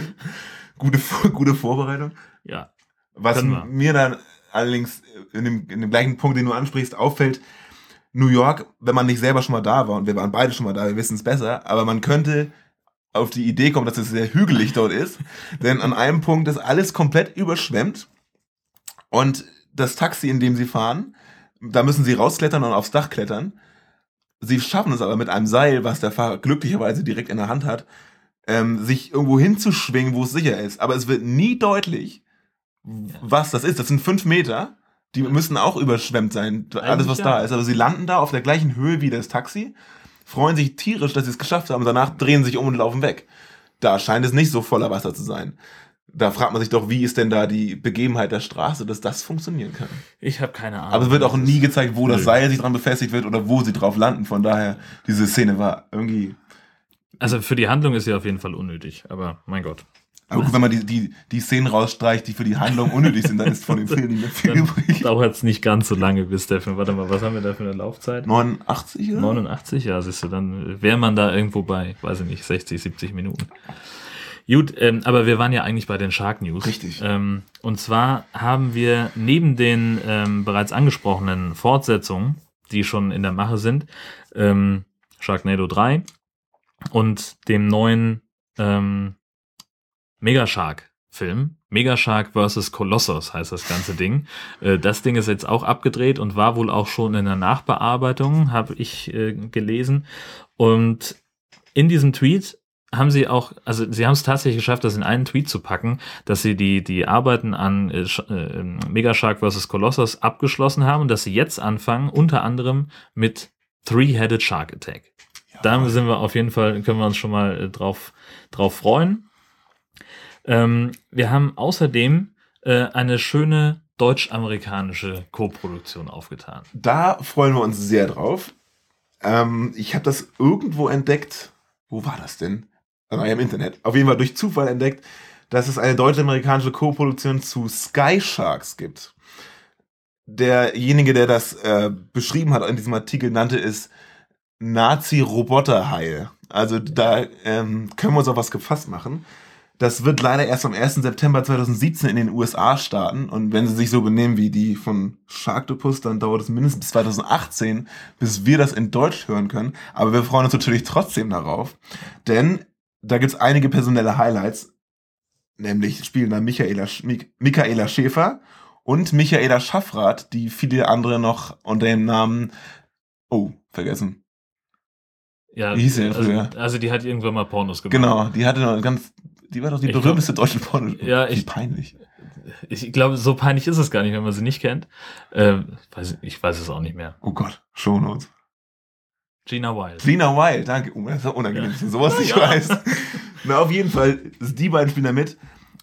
gute, gute Vorbereitung. Ja. Was mir dann allerdings in dem, in dem gleichen Punkt, den du ansprichst, auffällt, New York, wenn man nicht selber schon mal da war, und wir waren beide schon mal da, wir wissen es besser, aber man könnte auf die Idee kommen, dass es sehr hügelig dort ist, denn an einem Punkt ist alles komplett überschwemmt und das Taxi, in dem sie fahren, da müssen sie rausklettern und aufs Dach klettern. Sie schaffen es aber mit einem Seil, was der Fahrer glücklicherweise direkt in der Hand hat, ähm, sich irgendwo hinzuschwingen, wo es sicher ist. Aber es wird nie deutlich, was das ist. Das sind fünf Meter. Die müssen auch überschwemmt sein, alles was da ist. Aber sie landen da auf der gleichen Höhe wie das Taxi, freuen sich tierisch, dass sie es geschafft haben. Danach drehen sich um und laufen weg. Da scheint es nicht so voller Wasser zu sein. Da fragt man sich doch, wie ist denn da die Begebenheit der Straße, dass das funktionieren kann. Ich habe keine Ahnung. Aber es wird auch nie gezeigt, wo das. Seil sich dran befestigt wird oder wo sie drauf landen. Von daher, diese Szene war irgendwie. Also für die Handlung ist sie auf jeden Fall unnötig, aber mein Gott. Aber gut, wenn man die, die, die Szenen rausstreicht, die für die Handlung unnötig sind, dann ist von dem Film nicht mehr viel Dann übrig. dauert es nicht ganz so lange, bis der Film. Warte mal, was haben wir da für eine Laufzeit? 89, oder? 89, ja, siehst du, dann wäre man da irgendwo bei, weiß ich nicht, 60, 70 Minuten. Gut, ähm, aber wir waren ja eigentlich bei den Shark News. Richtig. Ähm, und zwar haben wir neben den ähm, bereits angesprochenen Fortsetzungen, die schon in der Mache sind, ähm, Sharknado 3 und dem neuen ähm, Megashark-Film. Megashark vs. Colossus heißt das ganze Ding. Äh, das Ding ist jetzt auch abgedreht und war wohl auch schon in der Nachbearbeitung, habe ich äh, gelesen. Und in diesem Tweet haben sie auch, also sie haben es tatsächlich geschafft, das in einen Tweet zu packen, dass sie die, die Arbeiten an äh, äh, Megashark vs. Colossus abgeschlossen haben und dass sie jetzt anfangen, unter anderem mit Three-Headed Shark Attack. Da sind wir auf jeden Fall, können wir uns schon mal äh, drauf, drauf freuen. Ähm, wir haben außerdem äh, eine schöne deutsch-amerikanische Co-Produktion aufgetan. Da freuen wir uns sehr drauf. Ähm, ich habe das irgendwo entdeckt. Wo war das denn? Ah, im Internet. Auf jeden Fall durch Zufall entdeckt, dass es eine deutsch-amerikanische Co-Produktion zu Sky Sharks gibt. Derjenige, der das äh, beschrieben hat in diesem Artikel, nannte es Nazi-Roboterhaie. Also da ähm, können wir uns auf was gefasst machen. Das wird leider erst am 1. September 2017 in den USA starten. Und wenn sie sich so benehmen wie die von Sharktopus, dann dauert es mindestens bis 2018, bis wir das in Deutsch hören können. Aber wir freuen uns natürlich trotzdem darauf. Denn da gibt's einige personelle Highlights. Nämlich spielen da Michaela, Sch- Mik Michaela Schäfer und Michaela Schaffrath, die viele andere noch unter dem Namen, oh, vergessen. Ja, Wie hieß also, früher? also die hat irgendwann mal Pornos gemacht. Genau, die hatte noch ganz, die war doch die Ich glaub- berühmteste deutsche Porno. Ja, Wie ich- peinlich. Ich glaube, so peinlich ist es gar nicht, wenn man sie nicht kennt. Ähm, weiß, ich weiß es auch nicht mehr. Oh Gott, Shownotes. Gina Wild. Lina Wild, danke. Oh, das ist auch unangenehm, du sowas Ja. weiß. Na, auf jeden Fall, die beiden spielen da mit.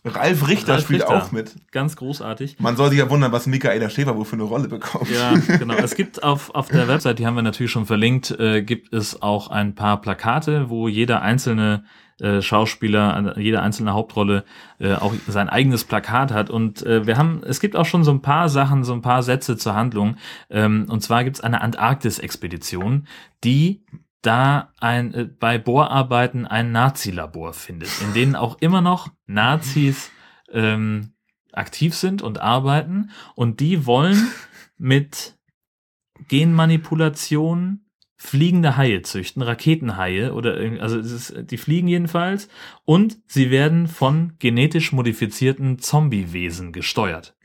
Ralf Richter Ralf spielt Richter. auch mit. Ganz großartig. Man soll sich ja wundern, was Michaela Schäfer wohl für eine Rolle bekommt. Ja, genau. Es gibt auf, auf der Website, die haben wir natürlich schon verlinkt, äh, gibt es auch ein paar Plakate, wo jeder einzelne äh, Schauspieler, jede einzelne Hauptrolle äh, auch sein eigenes Plakat hat. Und äh, wir haben, es gibt auch schon so ein paar Sachen, so ein paar Sätze zur Handlung. Ähm, und zwar gibt es eine Antarktis-Expedition, die da ein, äh, bei Bohrarbeiten ein Nazi-Labor findet, in denen auch immer noch Nazis ähm, aktiv sind und arbeiten. Und die wollen mit Genmanipulation fliegende Haie züchten, Raketenhaie oder also ist, die fliegen jedenfalls und sie werden von genetisch modifizierten Zombiewesen gesteuert.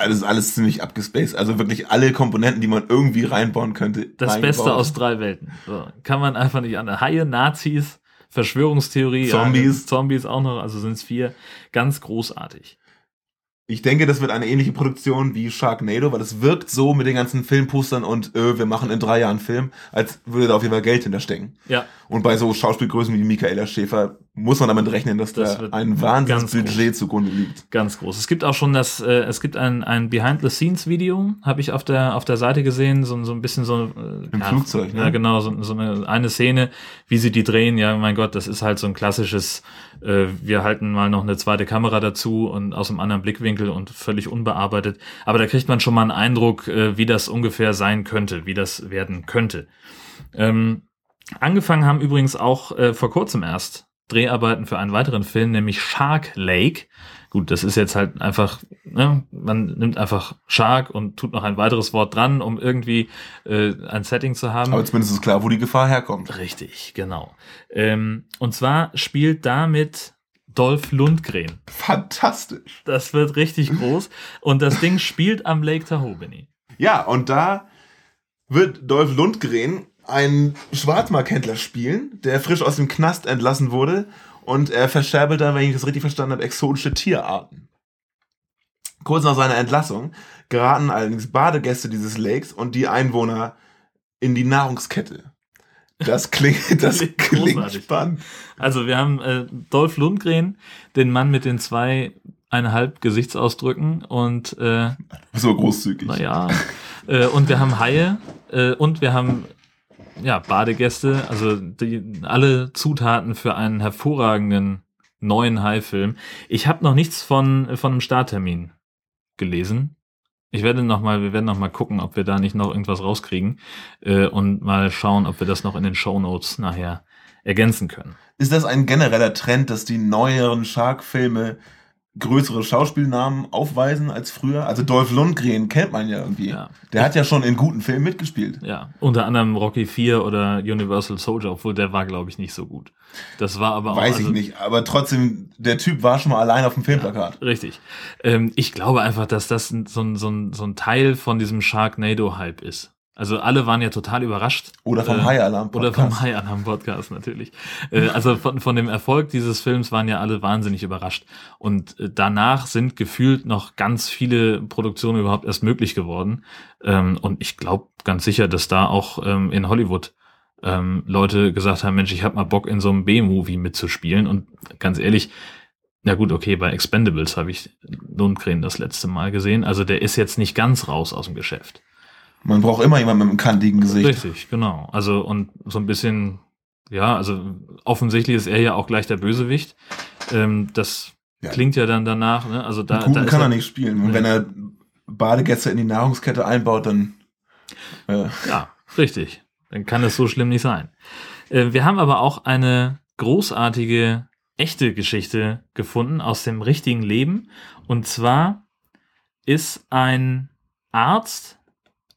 Also ist alles ziemlich abgespaced. Also wirklich alle Komponenten, die man irgendwie reinbauen könnte. Das reingebaut. Beste aus drei Welten. So, kann man einfach nicht an. Haie, Nazis, Verschwörungstheorie, Zombies. Ja, Zombies auch noch, also sind es vier. Ganz großartig. Ich denke, das wird eine ähnliche Produktion wie Sharknado, weil es wirkt so mit den ganzen Filmpostern und äh, wir machen in drei Jahren Film, als würde da auf jeden Fall Geld hinterstecken. Ja. Und bei so Schauspielgrößen wie Michaela Schäfer muss man damit rechnen, dass Das da ein Wahnsinnsbudget zugrunde liegt. Ganz groß. Es gibt auch schon das, äh, es gibt ein, ein Behind-the-Scenes-Video, habe ich auf der, auf der Seite gesehen, so, so ein bisschen so. Äh, Im ja, Flugzeug, ne? Ja, genau, so, so eine, eine Szene, wie sie die drehen. Ja, mein Gott, das ist halt so ein klassisches, äh, wir halten mal noch eine zweite Kamera dazu und aus einem anderen Blickwinkel und völlig unbearbeitet. Aber da kriegt man schon mal einen Eindruck, äh, wie das ungefähr sein könnte, wie das werden könnte. Ähm, angefangen haben übrigens auch äh, vor kurzem erst Dreharbeiten für einen weiteren Film, nämlich Shark Lake. Gut, das ist jetzt halt einfach, ne, man nimmt einfach Shark und tut noch ein weiteres Wort dran, um irgendwie äh, ein Setting zu haben. Aber zumindest ist klar, wo die Gefahr herkommt. Richtig, genau. Ähm, und zwar spielt damit Dolph Lundgren. Fantastisch. Das wird richtig groß. Und das Ding spielt am Lake Tahoe, Benny. Ja, und da wird Dolph Lundgren einen Schwarzmarkhändler spielen, der frisch aus dem Knast entlassen wurde und er verscherbelt da, wenn ich das richtig verstanden habe, exotische Tierarten. Kurz nach seiner Entlassung geraten allerdings Badegäste dieses Lakes und die Einwohner in die Nahrungskette. Das klingt, das Klingt klingt großartig. spannend. Also wir haben äh, Dolph Lundgren, den Mann mit den zwei eineinhalb Gesichtsausdrücken und äh, So großzügig. naja, äh, und wir haben Haie äh, und wir haben ja Badegäste, also die, alle Zutaten für einen hervorragenden neuen Hai-Film. Ich habe noch nichts von, von einem Starttermin gelesen. Ich werde noch mal, wir werden noch mal gucken, ob wir da nicht noch irgendwas rauskriegen äh, und mal schauen, ob wir das noch in den Show Notes nachher ergänzen können. Ist das ein genereller Trend, dass die neueren Shark-Filme größere Schauspielnamen aufweisen als früher? Also Dolph Lundgren kennt man ja irgendwie. Ja. Der hat ja schon in guten Filmen mitgespielt. Ja, unter anderem Rocky 4 oder Universal Soldier, obwohl der war, glaube ich, nicht so gut. Das war aber auch. Weiß also, ich nicht, aber trotzdem, der Typ war schon mal allein auf dem Filmplakat. Richtig. Ähm, ich glaube einfach, dass das so ein, so ein, so ein Teil von diesem Sharknado-Hype ist. Also alle waren ja total überrascht. Oder vom Äh, High-Alarm-Podcast. Oder vom High-Alarm-Podcast natürlich. Äh, also von, von dem Erfolg dieses Films waren ja alle wahnsinnig überrascht. Und äh, danach sind gefühlt noch ganz viele Produktionen überhaupt erst möglich geworden. Ähm, und ich glaube ganz sicher, dass da auch ähm, in Hollywood ähm, Leute gesagt haben, Mensch, ich habe mal Bock in so einem B-Movie mitzuspielen. Und ganz ehrlich, na gut, okay, bei Expendables habe ich Lundgren das letzte Mal gesehen. Also der ist jetzt nicht ganz raus aus dem Geschäft. Man braucht immer jemanden mit einem kantigen Gesicht. Richtig, genau. Also und so ein bisschen, ja, also offensichtlich ist er ja auch gleich der Bösewicht. Ähm, das Ja. klingt ja dann danach, ne? Also da, da kann er nicht spielen. Und wenn er Badegäste in die Nahrungskette einbaut, dann äh, Ja, richtig. Dann kann es so schlimm nicht sein. Äh, wir haben aber auch eine großartige, echte Geschichte gefunden aus dem richtigen Leben. Und zwar ist ein Arzt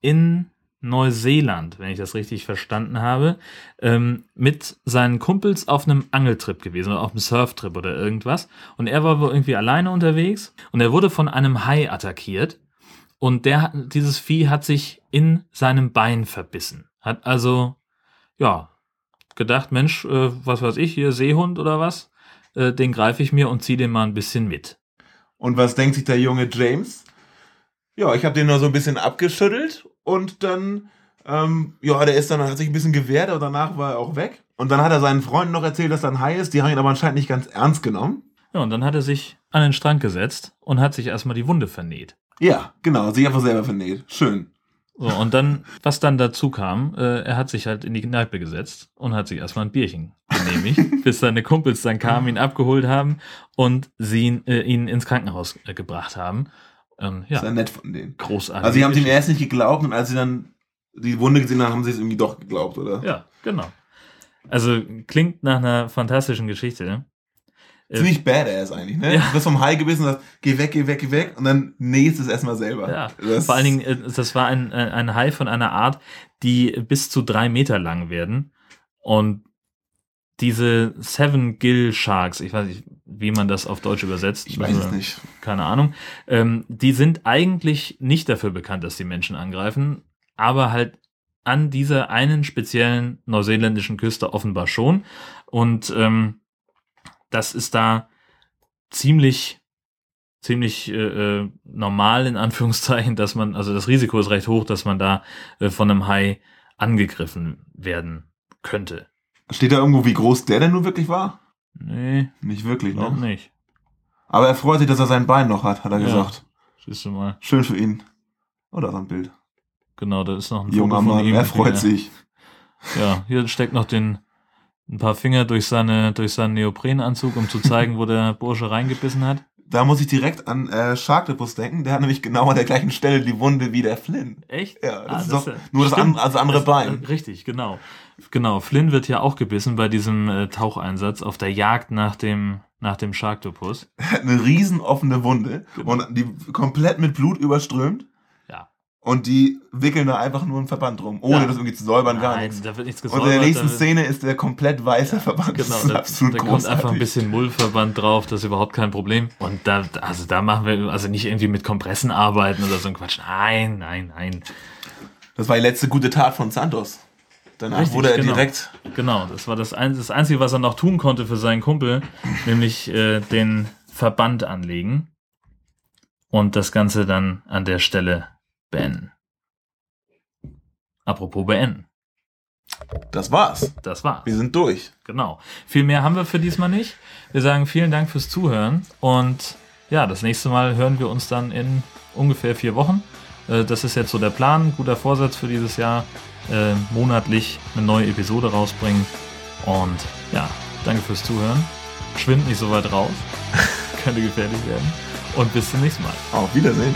in Neuseeland, wenn ich das richtig verstanden habe, ähm, mit seinen Kumpels auf einem Angeltrip gewesen oder auf einem Surftrip oder irgendwas. Und er war wohl irgendwie alleine unterwegs und er wurde von einem Hai attackiert. Und der, dieses Vieh hat sich in seinem Bein verbissen. Hat also, ja, gedacht, Mensch, äh, was weiß ich, hier Seehund oder was, äh, den greife ich mir und ziehe den mal ein bisschen mit. Und was denkt sich der junge James? Ja, ich habe den nur so ein bisschen abgeschüttelt und dann, ähm, ja, der ist dann, hat sich ein bisschen gewehrt, aber danach war er auch weg. Und dann hat er seinen Freunden noch erzählt, dass da ein Hai ist. Die haben ihn aber anscheinend nicht ganz ernst genommen. Ja, und dann hat er sich an den Strand gesetzt und hat sich erstmal die Wunde vernäht. Ja, genau, sich einfach selber vernäht. Schön. So, und dann, was dann dazu kam, äh, er hat sich halt in die Kneipe gesetzt und hat sich erstmal ein Bierchen genehmigt, bis seine Kumpels dann kamen, ihn abgeholt haben und sie ihn, äh, ihn ins Krankenhaus äh, gebracht haben. Ähm, ja, Ist ja nett von denen. großartig. Also, sie haben es ihm erst nicht geglaubt und als sie dann die Wunde gesehen haben, haben sie es irgendwie doch geglaubt, oder? Ja, genau. Also klingt nach einer fantastischen Geschichte. Äh, Ziemlich badass eigentlich, ne? Ja. Du bist vom Hai gebissen und sagst, geh weg, geh weg, geh weg und dann nähst es erstmal selber. Ja, Das- vor allen Dingen, äh, das war ein, äh, ein Hai von einer Art, die bis zu drei Meter lang werden. Und diese Seven Gill Sharks, ich weiß nicht, wie man das auf Deutsch übersetzt. Ich weiß es nicht. Keine Ahnung. Ähm, die sind eigentlich nicht dafür bekannt, dass die Menschen angreifen, aber halt an dieser einen speziellen neuseeländischen Küste offenbar schon. Und ähm, das ist da ziemlich ziemlich äh, äh, normal in Anführungszeichen, dass man, also das Risiko ist recht hoch, dass man da äh, von einem Hai angegriffen werden könnte. Steht da irgendwo, wie groß der denn nun wirklich war? Nee, Nicht wirklich, noch ne? nicht. Aber er freut sich, dass er sein Bein noch hat, hat er Ja. gesagt. Siehst du mal. Schön für ihn. Oder so ein Bild. Genau, da ist noch ein Junger Foto Mann, ihm. er freut Ja. sich. Ja, hier steckt noch den ein paar Finger durch seine durch seinen Neoprenanzug, um zu zeigen, wo der Bursche reingebissen hat. Da muss ich direkt an äh, Sharktopus denken. Der hat nämlich genau an der gleichen Stelle die Wunde wie der Flynn. Echt? Ja, das Ah, ist das doch nur das, an, also andere Das- Bein. äh, Richtig, genau. Genau, Flynn wird ja auch gebissen bei diesem äh, Taucheinsatz auf der Jagd nach dem nach dem Sharktopus. Er hat eine riesen offene Wunde Genau. und die komplett mit Blut überströmt. Ja. Und die wickeln da einfach nur einen Verband drum, ohne Ja. das irgendwie zu säubern, gar Nein, nichts. da wird nichts Und gesäubert. in der nächsten Szene ist der komplett weiße Verband. Genau, das ist da, absolut da kommt einfach ein bisschen Mullverband drauf, das ist überhaupt kein Problem. Und da, also da machen wir also nicht irgendwie mit Kompressen arbeiten oder so ein Quatsch. Nein, nein, nein. Das war die letzte gute Tat von Santos. Danach Richtig, wurde er genau. direkt Genau, das war das, ein, das Einzige, was er noch tun konnte für seinen Kumpel, nämlich äh, den Verband anlegen und das Ganze dann an der Stelle beenden. Apropos beenden. Das war's. Das war's. Wir sind durch. Genau. Viel mehr haben wir für diesmal nicht. Wir sagen vielen Dank fürs Zuhören und ja, das nächste Mal hören wir uns dann in ungefähr vier Wochen. Äh, Das ist jetzt so der Plan, guter Vorsatz für dieses Jahr, äh, monatlich eine neue Episode rausbringen. Und ja, danke fürs Zuhören Schwind nicht so weit raus. Könnte gefährlich werden. Und bis zum nächsten Mal. Auf Wiedersehen.